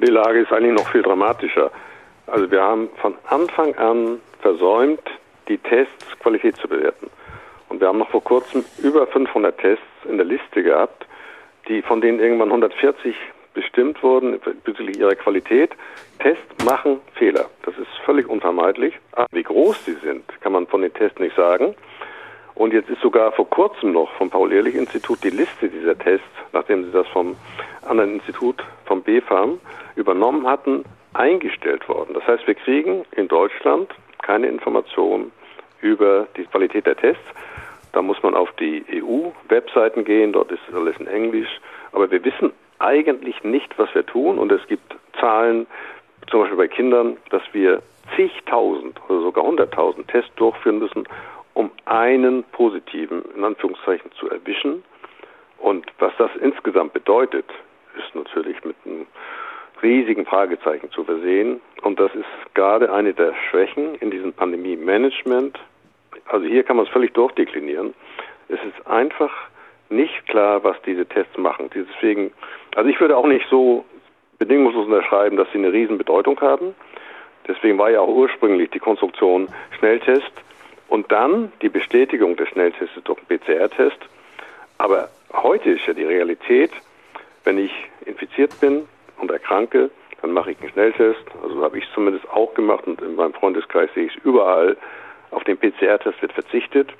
Die Lage ist eigentlich noch viel dramatischer. Also wir haben von Anfang an versäumt, die Tests Qualität zu bewerten. Und wir haben noch vor kurzem über 500 Tests in der Liste gehabt, die von denen irgendwann 140 bestimmt wurden bezüglich ihrer Qualität. Tests machen Fehler. Das ist völlig unvermeidlich. Aber wie groß sie sind, kann man von den Tests nicht sagen. Und jetzt ist sogar vor kurzem noch vom Paul-Ehrlich-Institut die Liste dieser Tests, nachdem sie das vom anderen Institut, vom BfArM, übernommen hatten, eingestellt worden. Das heißt, wir kriegen in Deutschland keine Informationen über die Qualität der Tests. Da muss man auf die EU-Webseiten gehen, dort ist alles in Englisch. Aber wir wissen eigentlich nicht, was wir tun. Und es gibt Zahlen, zum Beispiel bei Kindern, dass wir zigtausend oder sogar hunderttausend Tests durchführen müssen, um einen positiven, in Anführungszeichen, zu erwischen. Und was das insgesamt bedeutet, ist natürlich mit einem riesigen Fragezeichen zu versehen. Und das ist gerade eine der Schwächen in diesem Pandemie-Management. Also hier kann man es völlig durchdeklinieren. Es ist einfach nicht klar, was diese Tests machen. Deswegen, also ich würde auch nicht so bedingungslos unterschreiben, dass sie eine Riesenbedeutung haben. Deswegen war ja auch ursprünglich die Konstruktion Schnelltest und dann die Bestätigung des Schnelltests durch einen PCR-Test. Aber heute ist ja die Realität, wenn ich infiziert bin und erkranke, dann mache ich einen Schnelltest. Also habe ich es zumindest auch gemacht und in meinem Freundeskreis sehe ich es überall. Auf den PCR-Test wird verzichtet.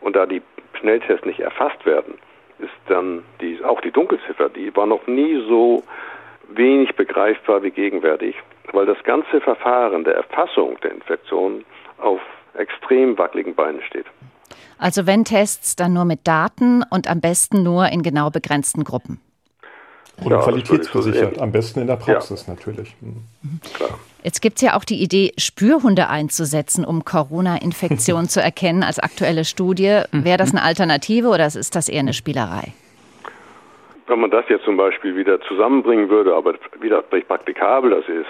Und da die Schnelltests nicht erfasst werden, ist dann die, auch die Dunkelziffer, die war noch nie so wenig begreifbar wie gegenwärtig, weil das ganze Verfahren der Erfassung der Infektion auf extrem wackeligen Beinen steht. Also wenn Tests, dann nur mit Daten und am besten nur in genau begrenzten Gruppen. Und ja, qualitätsversichert, am besten in der Praxis ja. natürlich. Mhm. Klar. Jetzt gibt es ja auch die Idee, Spürhunde einzusetzen, um Corona-Infektionen zu erkennen als aktuelle Studie. Wäre das eine Alternative oder ist das eher eine Spielerei? Wenn man das jetzt zum Beispiel wieder zusammenbringen würde, aber wieder praktikabel das ist,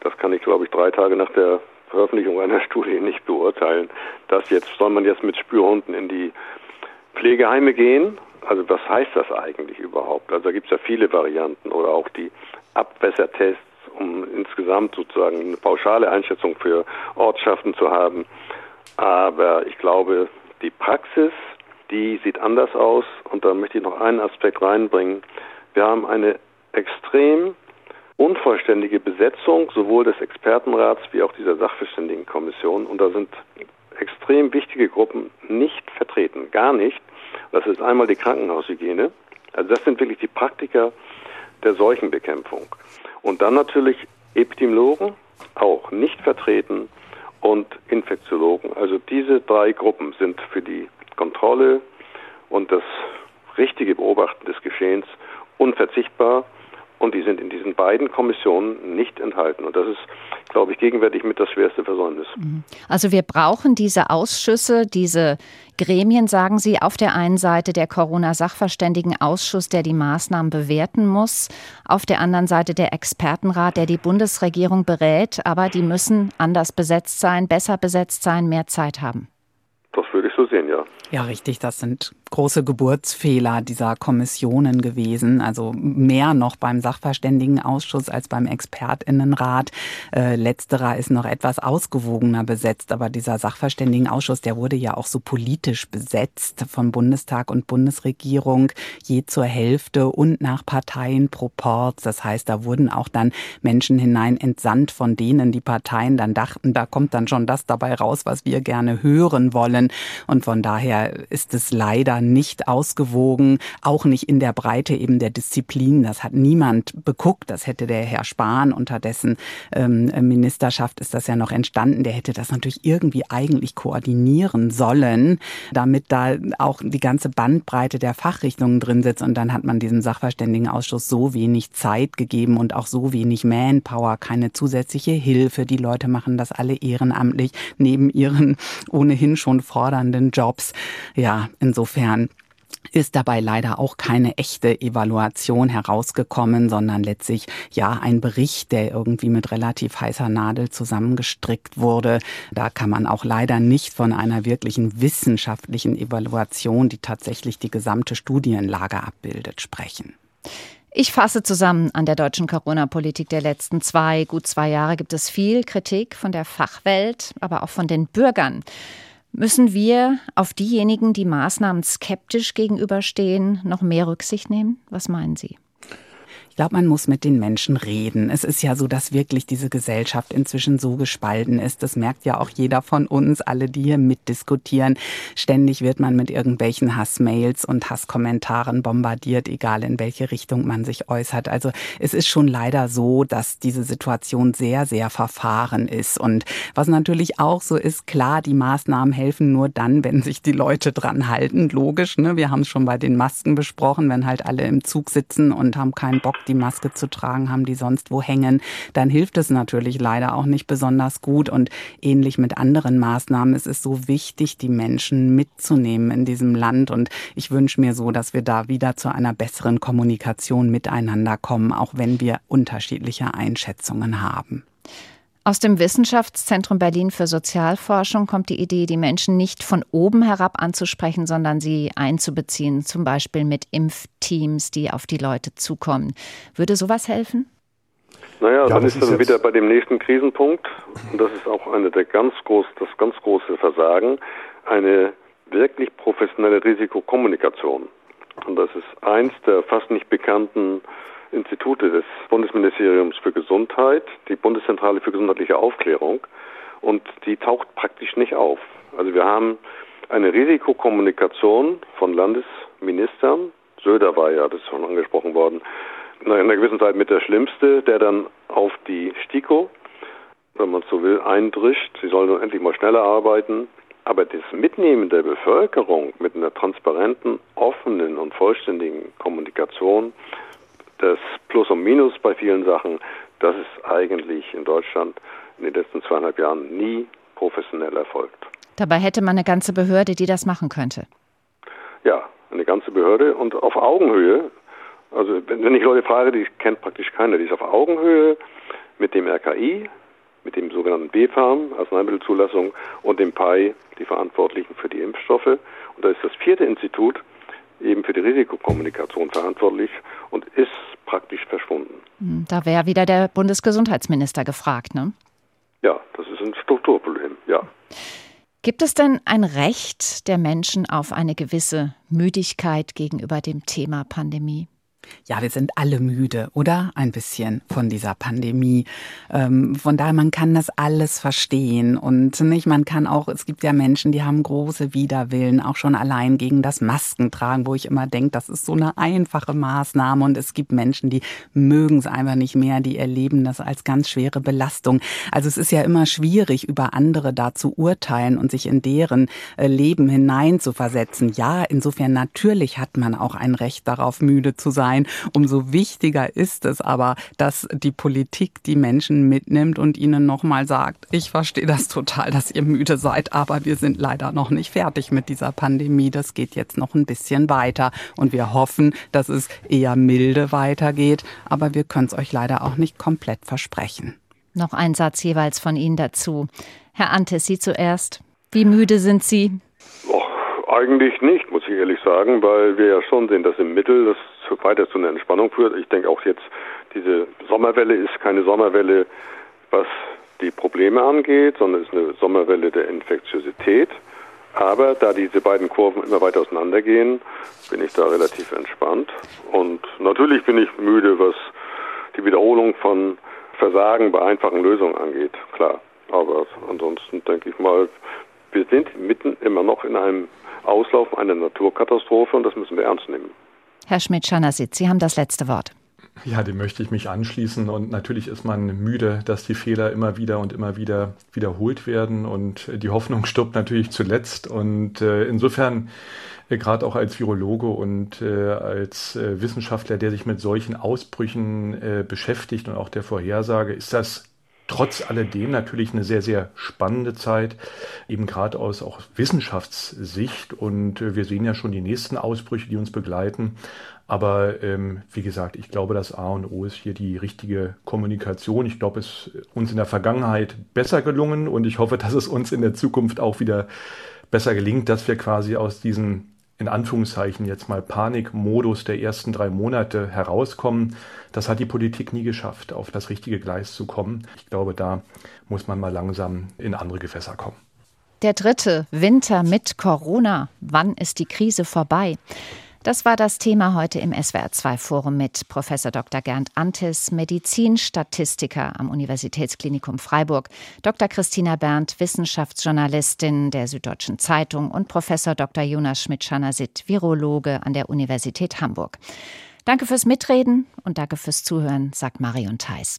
das kann ich, glaube ich, drei Tage nach der Veröffentlichung einer Studie nicht beurteilen. Das jetzt soll man jetzt mit Spürhunden in die Pflegeheime gehen. Also was heißt das eigentlich überhaupt? Also da gibt es ja viele Varianten oder auch die Abwässertests, um insgesamt sozusagen eine pauschale Einschätzung für Ortschaften zu haben. Aber ich glaube, die Praxis, die sieht anders aus und da möchte ich noch einen Aspekt reinbringen. Wir haben eine extrem unvollständige Besetzung sowohl des Expertenrats wie auch dieser Sachverständigenkommission. Und da sind extrem wichtige Gruppen nicht vertreten, gar nicht. Das ist einmal die Krankenhaushygiene. Also das sind wirklich die Praktiker der Seuchenbekämpfung. Und dann natürlich Epidemiologen, auch nicht vertreten, und Infektiologen. Also diese drei Gruppen sind für die Kontrolle und das richtige Beobachten des Geschehens unverzichtbar. Und die sind in diesen beiden Kommissionen nicht enthalten. Und das ist, glaube ich, gegenwärtig mit das schwerste Versäumnis. Mhm. Also wir brauchen diese Ausschüsse, diese Gremien, sagen Sie, auf der einen Seite der Corona-Sachverständigenausschuss, der die Maßnahmen bewerten muss, auf der anderen Seite der Expertenrat, der die Bundesregierung berät, aber die müssen anders besetzt sein, besser besetzt sein, mehr Zeit haben. Das würde ich so sehen, ja. Ja, richtig. Das sind große Geburtsfehler dieser Kommissionen gewesen. Also mehr noch beim Sachverständigenausschuss als beim Expertinnenrat. Äh, letzterer ist noch etwas ausgewogener besetzt. Aber dieser Sachverständigenausschuss, der wurde ja auch so politisch besetzt von Bundestag und Bundesregierung je zur Hälfte und nach Parteienproports. Das heißt, da wurden auch dann Menschen hinein entsandt, von denen die Parteien dann dachten, da kommt dann schon das dabei raus, was wir gerne hören wollen. Und von daher ist es leider nicht ausgewogen, auch nicht in der Breite eben der Disziplin. Das hat niemand beguckt. Das hätte der Herr Spahn unter dessen ähm, Ministerschaft ist das ja noch entstanden. Der hätte das natürlich irgendwie eigentlich koordinieren sollen, damit da auch die ganze Bandbreite der Fachrichtungen drin sitzt. Und dann hat man diesem Sachverständigenausschuss so wenig Zeit gegeben und auch so wenig Manpower, keine zusätzliche Hilfe. Die Leute machen das alle ehrenamtlich neben ihren ohnehin schon fordernden Jobs. Ja, insofern ist dabei leider auch keine echte Evaluation herausgekommen, sondern letztlich ja ein Bericht, der irgendwie mit relativ heißer Nadel zusammengestrickt wurde. Da kann man auch leider nicht von einer wirklichen wissenschaftlichen Evaluation, die tatsächlich die gesamte Studienlage abbildet, sprechen. Ich fasse zusammen, an der deutschen Corona-Politik der letzten zwei, gut zwei Jahre gibt es viel Kritik von der Fachwelt, aber auch von den Bürgern. Müssen wir auf diejenigen, die Maßnahmen skeptisch gegenüberstehen, noch mehr Rücksicht nehmen? Was meinen Sie? Glaube, man muss mit den Menschen reden. Es ist ja so, dass wirklich diese Gesellschaft inzwischen so gespalten ist. Das merkt ja auch jeder von uns, alle, die hier mitdiskutieren. Ständig wird man mit irgendwelchen Hassmails und Hasskommentaren bombardiert, egal in welche Richtung man sich äußert. Also es ist schon leider so, dass diese Situation sehr, sehr verfahren ist. Und was natürlich auch so ist, klar, die Maßnahmen helfen nur dann, wenn sich die Leute dran halten. Logisch, ne? Wir haben es schon bei den Masken besprochen, wenn halt alle im Zug sitzen und haben keinen Bock, die Maske zu tragen, haben die sonst wo hängen, dann hilft es natürlich leider auch nicht besonders gut. Und ähnlich mit anderen Maßnahmen, es ist so wichtig, die Menschen mitzunehmen in diesem Land. Und ich wünsche mir so, dass wir da wieder zu einer besseren Kommunikation miteinander kommen, auch wenn wir unterschiedliche Einschätzungen haben. Aus dem Wissenschaftszentrum Berlin für Sozialforschung kommt die Idee, die Menschen nicht von oben herab anzusprechen, sondern sie einzubeziehen, zum Beispiel mit Impfteams, die auf die Leute zukommen. Würde sowas helfen? Naja, ja, dann ist dann wieder bei dem nächsten Krisenpunkt, und das ist auch eine der ganz groß, das ganz große Versagen, eine wirklich professionelle Risikokommunikation. Und das ist eins der fast nicht bekannten Institute des Bundesministeriums für Gesundheit, die Bundeszentrale für gesundheitliche Aufklärung, und die taucht praktisch nicht auf. Also wir haben eine Risikokommunikation von Landesministern. Söder war ja, das ist schon angesprochen worden, in einer gewissen Zeit mit der Schlimmste, der dann auf die STIKO, wenn man so will, eindrischt. Sie sollen nun endlich mal schneller arbeiten. Aber das Mitnehmen der Bevölkerung mit einer transparenten, offenen und vollständigen Kommunikation, das Plus und Minus bei vielen Sachen, das ist eigentlich in Deutschland in den letzten zweieinhalb Jahren nie professionell erfolgt. Dabei hätte man eine ganze Behörde, die das machen könnte. Ja, eine ganze Behörde und auf Augenhöhe. Also wenn ich Leute frage, die kennt praktisch keiner, die ist auf Augenhöhe mit dem RKI, mit dem sogenannten BfArM, Arzneimittelzulassung, und dem PAI, die Verantwortlichen für die Impfstoffe. Und da ist das vierte Institut eben für die Risikokommunikation verantwortlich und ist praktisch verschwunden. Hm, da wäre wieder der Bundesgesundheitsminister gefragt, ne? Ja, das ist ein Strukturproblem, ja. Gibt es denn ein Recht der Menschen auf eine gewisse Müdigkeit gegenüber dem Thema Pandemie? Ja, wir sind alle müde, oder? Ein bisschen von dieser Pandemie. Ähm, von daher, man kann das alles verstehen. Und nicht, man kann auch, es gibt ja Menschen, die haben große Widerwillen, auch schon allein gegen das Maskentragen, wo ich immer denke, das ist so eine einfache Maßnahme. Und es gibt Menschen, die mögen es einfach nicht mehr, die erleben das als ganz schwere Belastung. Also es ist ja immer schwierig, über andere da zu urteilen und sich in deren äh, Leben hinein zu versetzen. Ja, insofern natürlich hat man auch ein Recht darauf, müde zu sein sein. Umso wichtiger ist es aber, dass die Politik die Menschen mitnimmt und ihnen nochmal sagt, ich verstehe das total, dass ihr müde seid, aber wir sind leider noch nicht fertig mit dieser Pandemie. Das geht jetzt noch ein bisschen weiter und wir hoffen, dass es eher milde weitergeht, aber wir können es euch leider auch nicht komplett versprechen. Noch ein Satz jeweils von Ihnen dazu. Herr Antes, Sie zuerst. Wie müde sind Sie? Eigentlich nicht, muss ich ehrlich sagen, weil wir ja schon sehen, dass im Mittel das weiter zu einer Entspannung führt. Ich denke auch jetzt, diese Sommerwelle ist keine Sommerwelle, was die Probleme angeht, sondern ist eine Sommerwelle der Infektiosität. Aber da diese beiden Kurven immer weiter auseinandergehen, bin ich da relativ entspannt. Und natürlich bin ich müde, was die Wiederholung von Versagen bei einfachen Lösungen angeht, klar. Aber ansonsten denke ich mal, wir sind mitten immer noch in einem Auslauf einer Naturkatastrophe und das müssen wir ernst nehmen. Herr Schmidt-Schanasitz, Sie haben das letzte Wort. Ja, dem möchte ich mich anschließen. Und natürlich ist man müde, dass die Fehler immer wieder und immer wieder wiederholt werden. Und die Hoffnung stirbt natürlich zuletzt. Und äh, insofern, äh, gerade auch als Virologe und äh, als Wissenschaftler, der sich mit solchen Ausbrüchen beschäftigt und auch der Vorhersage, ist das trotz alledem natürlich eine sehr, sehr spannende Zeit, eben gerade aus auch Wissenschaftssicht. Und äh, wir sehen ja schon die nächsten Ausbrüche, die uns begleiten. Aber ähm, wie gesagt, ich glaube, das A und O ist hier die richtige Kommunikation. Ich glaube, es uns in der Vergangenheit besser gelungen und ich hoffe, dass es uns in der Zukunft auch wieder besser gelingt, dass wir quasi aus diesen in Anführungszeichen jetzt mal Panikmodus der ersten drei Monate herauskommen. Das hat die Politik nie geschafft, auf das richtige Gleis zu kommen. Ich glaube, da muss man mal langsam in andere Gewässer kommen. Der dritte Winter mit Corona. Wann ist die Krise vorbei? Das war das Thema heute im SWR2 Forum mit Professor Dr. Gernd Antis, Medizinstatistiker am Universitätsklinikum Freiburg, Dr. Christina Berndt, Wissenschaftsjournalistin der Süddeutschen Zeitung und Professor Dr. Jonas Schmidt-Schanasit, Virologe an der Universität Hamburg. Danke fürs Mitreden und danke fürs Zuhören, sagt Marion Theis.